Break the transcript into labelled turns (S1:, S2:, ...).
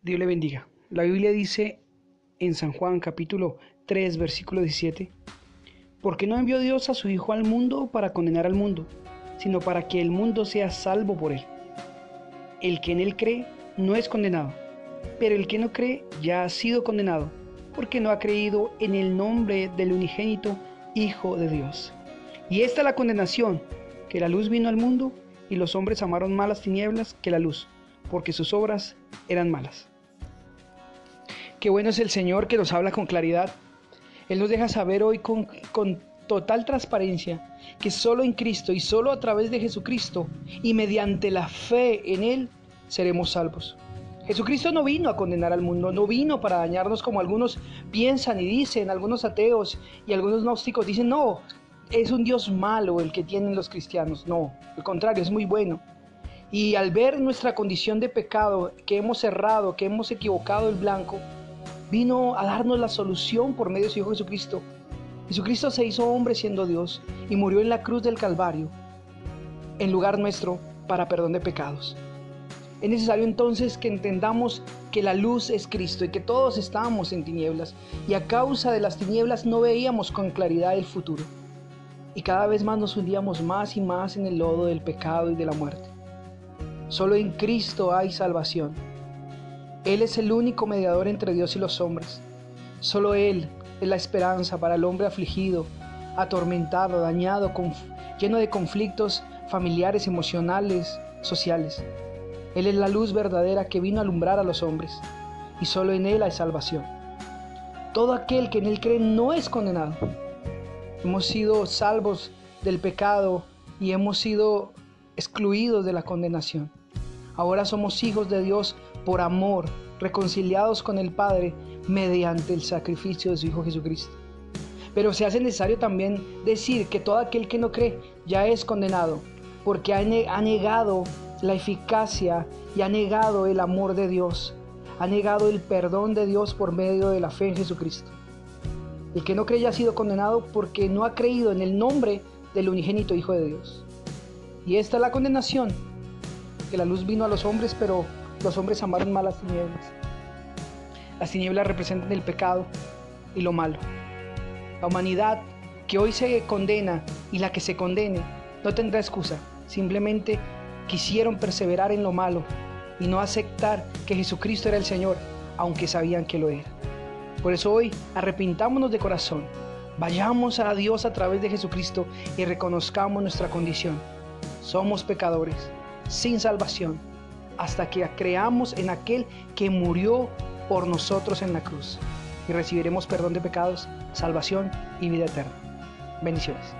S1: Dios le bendiga. La Biblia dice en San Juan capítulo 3 versículo 17, porque no envió Dios a su Hijo al mundo para condenar al mundo, sino para que el mundo sea salvo por él. El que en él cree no es condenado, pero el que no cree ya ha sido condenado, porque no ha creído en el nombre del unigénito Hijo de Dios. Y esta es la condenación, que la luz vino al mundo y los hombres amaron más las tinieblas que la luz, porque sus obras eran malas. Qué bueno es el Señor que nos habla con claridad. Él nos deja saber hoy con, total transparencia que solo en Cristo y solo a través de Jesucristo y mediante la fe en Él seremos salvos. Jesucristo no vino a condenar al mundo, no vino para dañarnos como algunos piensan y dicen, algunos ateos y algunos gnósticos dicen, no, es un Dios malo el que tienen los cristianos. No, al contrario, es muy bueno. Y al ver nuestra condición de pecado, que hemos errado, que hemos equivocado el blanco, vino a darnos la solución por medio de su Hijo Jesucristo. Jesucristo se hizo hombre siendo Dios y murió en la cruz del Calvario, en lugar nuestro, para perdón de pecados. Es necesario entonces que entendamos que la luz es Cristo y que todos estábamos en tinieblas y a causa de las tinieblas no veíamos con claridad el futuro. Y cada vez más nos hundíamos más y más en el lodo del pecado y de la muerte. Solo en Cristo hay salvación. Él es el único mediador entre Dios y los hombres. Solo Él es la esperanza para el hombre afligido, atormentado, dañado, lleno de conflictos familiares, emocionales, sociales. Él es la luz verdadera que vino a alumbrar a los hombres, y solo en Él hay salvación. Todo aquel que en Él cree no es condenado. Hemos sido salvos del pecado y hemos sido excluidos de la condenación. Ahora somos hijos de Dios por amor, reconciliados con el Padre mediante el sacrificio de su Hijo Jesucristo. Pero se hace necesario también decir que todo aquel que no cree ya es condenado, porque ha negado la eficacia y ha negado el amor de Dios, ha negado el perdón de Dios por medio de la fe en Jesucristo. El que no cree ya ha sido condenado porque no ha creído en el nombre del unigénito Hijo de Dios. Y esta es la condenación, que la luz vino a los hombres, pero los hombres amaron más las tinieblas. Las tinieblas representan el pecado y lo malo. La humanidad que hoy se condena y la que se condene no tendrá excusa. Simplemente quisieron perseverar en lo malo y no aceptar que Jesucristo era el Señor, aunque sabían que lo era. Por eso hoy arrepintámonos de corazón, vayamos a Dios a través de Jesucristo y reconozcamos nuestra condición. Somos pecadores, sin salvación, hasta que creamos en aquel que murió por nosotros en la cruz y recibiremos perdón de pecados, salvación y vida eterna. Bendiciones.